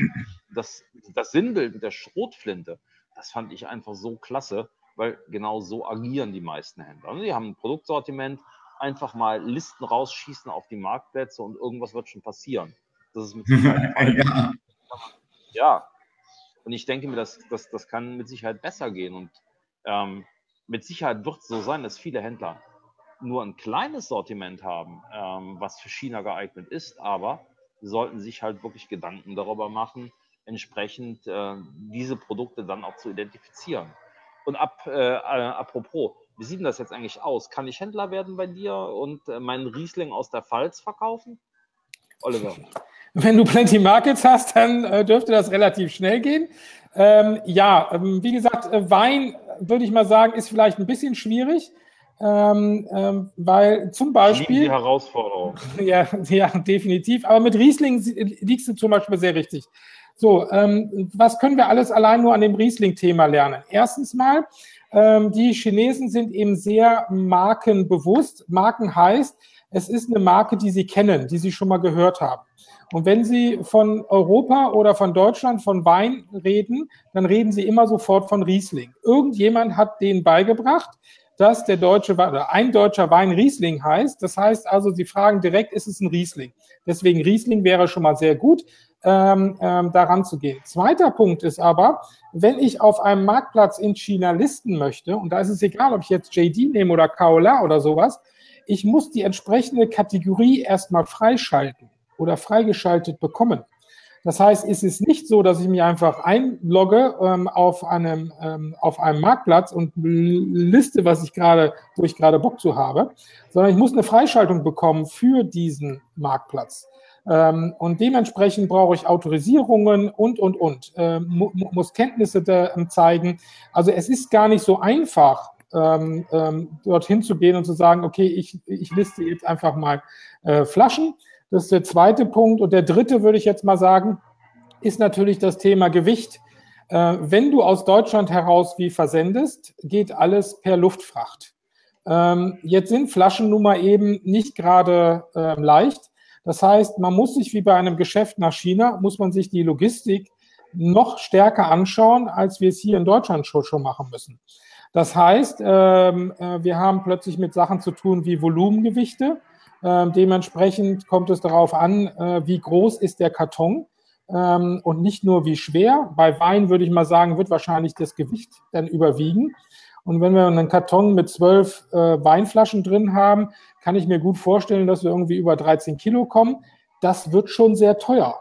Das, das Sinnbild der Schrotflinte, das fand ich einfach so klasse, weil genau so agieren die meisten Händler. Die haben ein Produktsortiment, einfach mal Listen rausschießen auf die Marktplätze und irgendwas wird schon passieren. Das ist mit Sicherheit ja. ja. Und ich denke mir, das, das, das kann mit Sicherheit besser gehen. Und ähm, mit Sicherheit wird es so sein, dass viele Händler nur ein kleines Sortiment haben, ähm, was für China geeignet ist, aber sie sollten sich halt wirklich Gedanken darüber machen, entsprechend äh, diese Produkte dann auch zu identifizieren. Und ab, äh, äh, apropos, wie sieht denn das jetzt eigentlich aus? Kann ich Händler werden bei dir und äh, meinen Riesling aus der Pfalz verkaufen? Oliver. Wenn du Plenty Markets hast, dann äh, dürfte das relativ schnell gehen. Ähm, ja, ähm, wie gesagt, äh, Wein, würde ich mal sagen, ist vielleicht ein bisschen schwierig. Ähm, ähm, weil zum Beispiel. Die Herausforderung. Ja, ja, definitiv. Aber mit Riesling liegst du zum Beispiel sehr richtig. So, ähm, was können wir alles allein nur an dem Riesling-Thema lernen? Erstens mal, ähm, die Chinesen sind eben sehr markenbewusst. Marken heißt, es ist eine Marke, die sie kennen, die sie schon mal gehört haben. Und wenn Sie von Europa oder von Deutschland von Wein reden, dann reden Sie immer sofort von Riesling. Irgendjemand hat denen beigebracht, dass der deutsche oder ein deutscher Wein Riesling heißt. Das heißt also, Sie fragen direkt, ist es ein Riesling? Deswegen Riesling wäre schon mal sehr gut ähm, ähm, daran zu gehen. Zweiter Punkt ist aber, wenn ich auf einem Marktplatz in China listen möchte, und da ist es egal, ob ich jetzt JD nehme oder Kaola oder sowas, ich muss die entsprechende Kategorie erstmal freischalten oder freigeschaltet bekommen. Das heißt, es ist nicht so, dass ich mich einfach einlogge ähm, auf, einem, ähm, auf einem Marktplatz und liste, was ich gerade, wo ich gerade Bock zu habe, sondern ich muss eine Freischaltung bekommen für diesen Marktplatz. Ähm, und dementsprechend brauche ich Autorisierungen und, und, und, äh, mu muss Kenntnisse ähm, zeigen. Also es ist gar nicht so einfach, ähm, ähm, dorthin zu gehen und zu sagen, okay, ich, ich liste jetzt einfach mal äh, Flaschen. Das ist der zweite Punkt. Und der dritte, würde ich jetzt mal sagen, ist natürlich das Thema Gewicht. Äh, wenn du aus Deutschland heraus wie versendest, geht alles per Luftfracht. Ähm, jetzt sind Flaschen nun mal eben nicht gerade leicht. Das heißt, man muss sich wie bei einem Geschäft nach China, muss man sich die Logistik noch stärker anschauen, als wir es hier in Deutschland schon, schon machen müssen. Das heißt, ähm, äh, wir haben plötzlich mit Sachen zu tun wie Volumengewichte. Ähm, dementsprechend kommt es darauf an, äh, wie groß ist der Karton ähm, und nicht nur wie schwer. Bei Wein würde ich mal sagen, wird wahrscheinlich das Gewicht dann überwiegen. Und wenn wir einen Karton mit zwölf äh, Weinflaschen drin haben, kann ich mir gut vorstellen, dass wir irgendwie über 13 Kilo kommen. Das wird schon sehr teuer.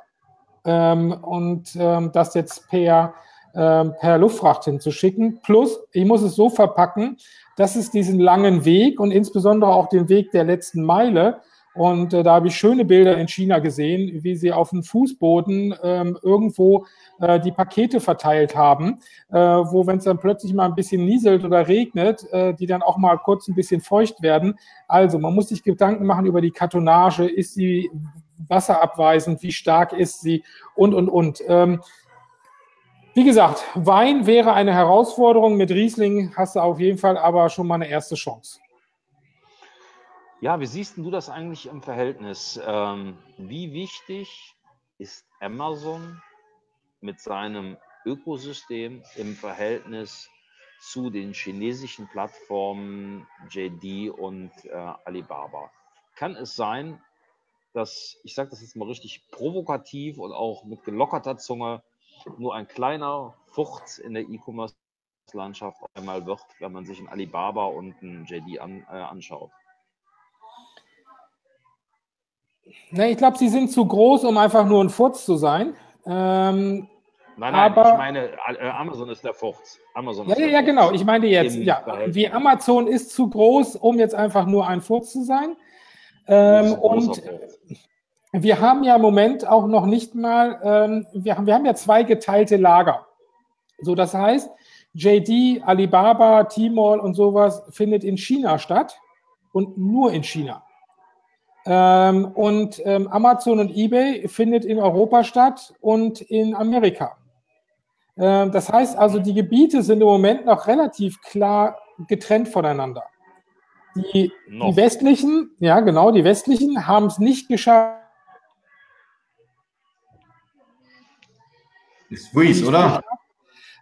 Ähm, und ähm, das jetzt per, ähm, per Luftfracht hinzuschicken. Plus, ich muss es so verpacken, dass es diesen langen Weg und insbesondere auch den Weg der letzten Meile und äh, da habe ich schöne Bilder in China gesehen, wie sie auf dem Fußboden ähm, irgendwo äh, die Pakete verteilt haben, äh, wo, wenn es dann plötzlich mal ein bisschen nieselt oder regnet, äh, die dann auch mal kurz ein bisschen feucht werden. Also man muss sich Gedanken machen über die Kartonage. Ist sie wasserabweisend? Wie stark ist sie? Und, und, und. Ähm, wie gesagt, Wein wäre eine Herausforderung. Mit Riesling hast du auf jeden Fall aber schon mal eine erste Chance. Ja, wie siehst du das eigentlich im Verhältnis? Ähm, wie wichtig ist Amazon mit seinem Ökosystem im Verhältnis zu den chinesischen Plattformen JD und äh, Alibaba? Kann es sein, dass, ich sage das jetzt mal richtig provokativ und auch mit gelockerter Zunge, nur ein kleiner Furz in der E-Commerce-Landschaft einmal wird, wenn man sich ein Alibaba und ein JD an, äh, anschaut? Ne, ich glaube, sie sind zu groß, um einfach nur ein Furz zu sein. Ähm, nein, nein, aber, ich meine, äh, Amazon ist der Furz. Amazon ja, ja, ja, genau. Ich meine jetzt, ja, wie Amazon ist zu groß, um jetzt einfach nur ein Furz zu sein. Ähm, und wir haben ja im Moment auch noch nicht mal, ähm, wir, haben, wir haben ja zwei geteilte Lager. So, das heißt, JD, Alibaba, Tmall und sowas findet in China statt und nur in China. Ähm, und ähm, Amazon und eBay findet in Europa statt und in Amerika. Ähm, das heißt also, die Gebiete sind im Moment noch relativ klar getrennt voneinander. Die, die westlichen, ja genau, die westlichen haben es nicht geschafft. Ist Freeze, oder?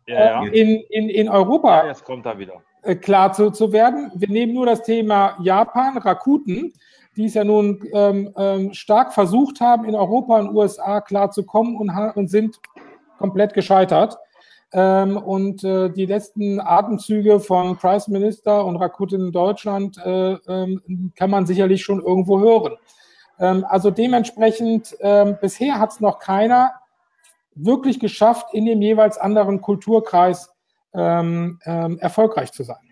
Ja, ja. In, in, in Europa ja, jetzt kommt er wieder. Äh, klar zu, zu werden. Wir nehmen nur das Thema Japan, Rakuten die es ja nun ähm, ähm, stark versucht haben, in Europa und USA klarzukommen und, und sind komplett gescheitert. Ähm, und äh, die letzten Atemzüge von Price Minister und Rakuten in Deutschland äh, äh, kann man sicherlich schon irgendwo hören. Ähm, also dementsprechend, ähm, bisher hat es noch keiner wirklich geschafft, in dem jeweils anderen Kulturkreis ähm, ähm, erfolgreich zu sein.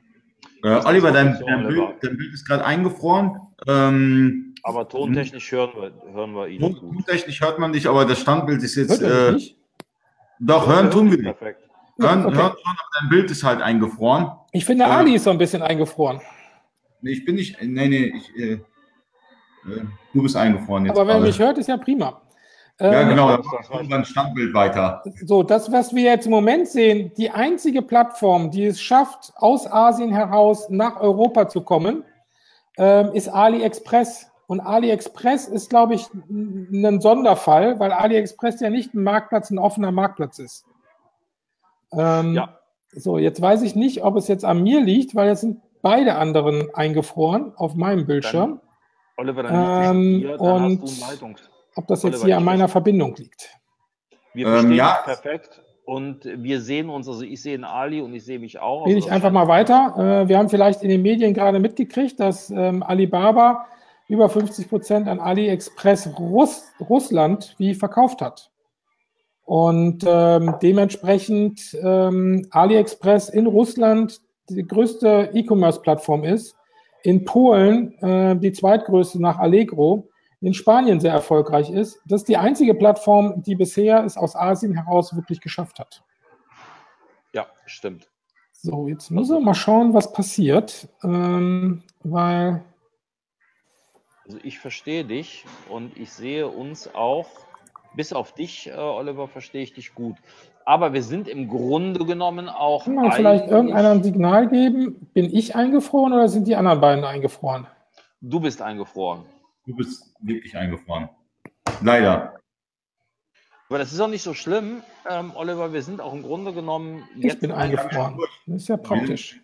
Äh, Oliver, dein, dein, Bild, dein, Bild, ist gerade eingefroren. Ähm, aber tontechnisch hören wir, hören wir ihn. Tontechnisch hört man dich, aber das Standbild ist jetzt. Äh, doch, hören tun wir nicht. Perfekt. Hören, okay. hören schon, aber dein Bild ist halt eingefroren. Ich finde, äh, Ali ist so ein bisschen eingefroren. Nee, ich bin nicht. Nee, nee, ich, äh, äh du bist eingefroren jetzt. Aber wenn er mich hört, ist ja prima. Ja, ähm, genau, dann machen wir ein Standbild weiter. So, das, was wir jetzt im Moment sehen, die einzige Plattform, die es schafft, aus Asien heraus nach Europa zu kommen, ähm, ist AliExpress. Und AliExpress ist, glaube ich, ein Sonderfall, weil AliExpress ja nicht ein Marktplatz, ein offener Marktplatz ist. Ähm, ja. So, jetzt weiß ich nicht, ob es jetzt an mir liegt, weil jetzt sind beide anderen eingefroren auf meinem Bildschirm. Dann, Oliver, dann ähm, hier, dann und hast du ein Leitungs ob das jetzt hier an meiner Verbindung liegt. Wir verstehen ähm, ja. perfekt und wir sehen uns, also ich sehe einen Ali und ich sehe mich auch. Rede ich einfach mal weiter. Äh, wir haben vielleicht in den Medien gerade mitgekriegt, dass ähm, Alibaba über 50 Prozent an AliExpress Russ Russland wie verkauft hat. Und ähm, dementsprechend ähm, AliExpress in Russland die größte E-Commerce-Plattform ist, in Polen äh, die zweitgrößte nach Allegro in Spanien sehr erfolgreich ist. Das ist die einzige Plattform, die bisher es aus Asien heraus wirklich geschafft hat. Ja, stimmt. So, jetzt müssen wir mal schauen, was passiert, ähm, weil. Also ich verstehe dich und ich sehe uns auch. bis auf dich, äh, Oliver, verstehe ich dich gut. Aber wir sind im Grunde genommen auch. Kann man vielleicht irgendeiner ein Signal geben? Bin ich eingefroren oder sind die anderen beiden eingefroren? Du bist eingefroren. Du bist wirklich eingefroren. Leider. Aber das ist auch nicht so schlimm, ähm, Oliver. Wir sind auch im Grunde genommen. Ich bin eingefroren. Das ist ja praktisch.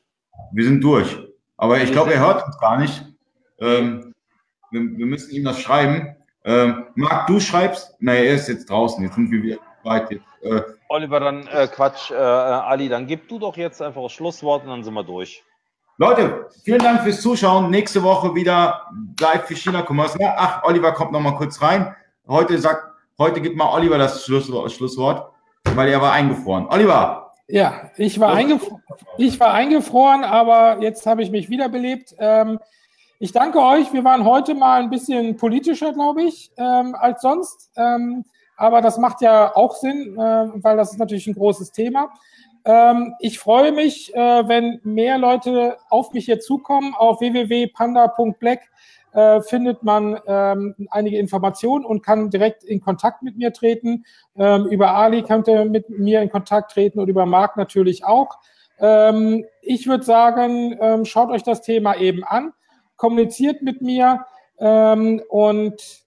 Wir sind, durch. Aber ich glaube, er hört uns gar nicht. Ähm, wir, wir, müssen ihm das schreiben. Ähm, Marc, du schreibst. Naja, er ist jetzt draußen. Jetzt sind wir wieder weit. Jetzt, äh, Oliver, dann äh, Quatsch, äh, Ali, dann gib du doch jetzt einfach das Schlusswort und dann sind wir durch. Leute, vielen Dank fürs Zuschauen. Nächste Woche wieder live für China Commerce. Ja, ach, Oliver kommt noch mal kurz rein. Heute sagt, heute gibt mal Oliver das Schlusswort, weil er war eingefroren. Oliver. Ja, ich war, eingefroren, ich war eingefroren, aber jetzt habe ich mich wiederbelebt. Ähm, ich danke euch. Wir waren heute mal ein bisschen politischer, glaube ich, ähm, als sonst. Ähm, aber das macht ja auch Sinn, äh, weil das ist natürlich ein großes Thema. Ähm, ich freue mich, äh, wenn mehr Leute auf mich hier zukommen. Auf www.panda.black äh, findet man ähm, einige Informationen und kann direkt in Kontakt mit mir treten. Ähm, über Ali könnt ihr mit mir in Kontakt treten und über Marc natürlich auch. Ähm, ich würde sagen, ähm, schaut euch das Thema eben an, kommuniziert mit mir ähm, und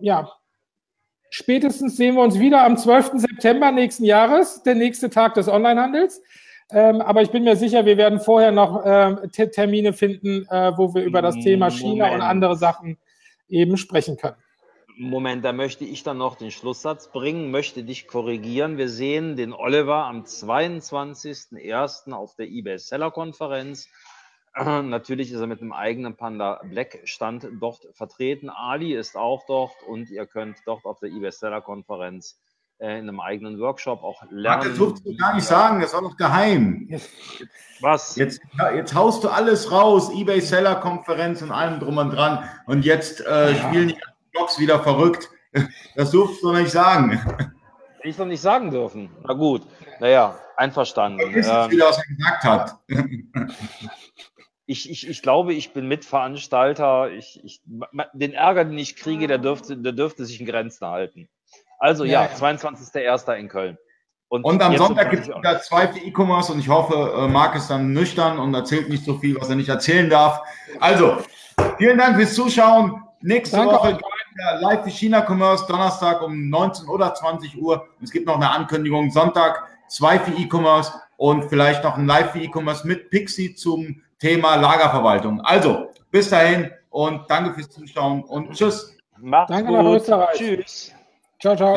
ja, Spätestens sehen wir uns wieder am 12. September nächsten Jahres, der nächste Tag des Onlinehandels. Ähm, aber ich bin mir sicher, wir werden vorher noch äh, Termine finden, äh, wo wir über das Thema China Moment. und andere Sachen eben sprechen können. Moment, da möchte ich dann noch den Schlusssatz bringen, möchte dich korrigieren. Wir sehen den Oliver am 22.01. auf der eBay Seller Konferenz Natürlich ist er mit einem eigenen Panda Black Stand dort vertreten. Ali ist auch dort und ihr könnt dort auf der eBay Seller Konferenz äh, in einem eigenen Workshop auch lernen. Das durfst du gar nicht sagen, das war doch geheim. Was? Jetzt, jetzt haust du alles raus, eBay Seller Konferenz und allem drum und dran und jetzt äh, spielen die Blogs wieder verrückt. Das durfst du nicht sagen. Ich doch nicht sagen dürfen. Na gut, naja, einverstanden. Ich ähm, wieder, was er gesagt hat. ich, ich, ich glaube, ich bin Mitveranstalter. Ich, ich, den Ärger, den ich kriege, der dürfte, der dürfte sich in Grenzen halten. Also ja, ja 22.01. in Köln. Und, und am Sonntag gibt es wieder zwei für E-Commerce und ich hoffe, äh, Marc ist dann nüchtern und erzählt nicht so viel, was er nicht erzählen darf. Also, vielen Dank fürs Zuschauen. Nächste Danke Woche live für China Commerce, Donnerstag um 19 oder 20 Uhr. Es gibt noch eine Ankündigung, Sonntag zwei für E-Commerce und vielleicht noch ein Live für E-Commerce mit Pixie zum Thema Lagerverwaltung. Also, bis dahin und danke fürs Zuschauen und tschüss. Macht's danke gut. nach Österreich. Tschüss. Ciao, ciao.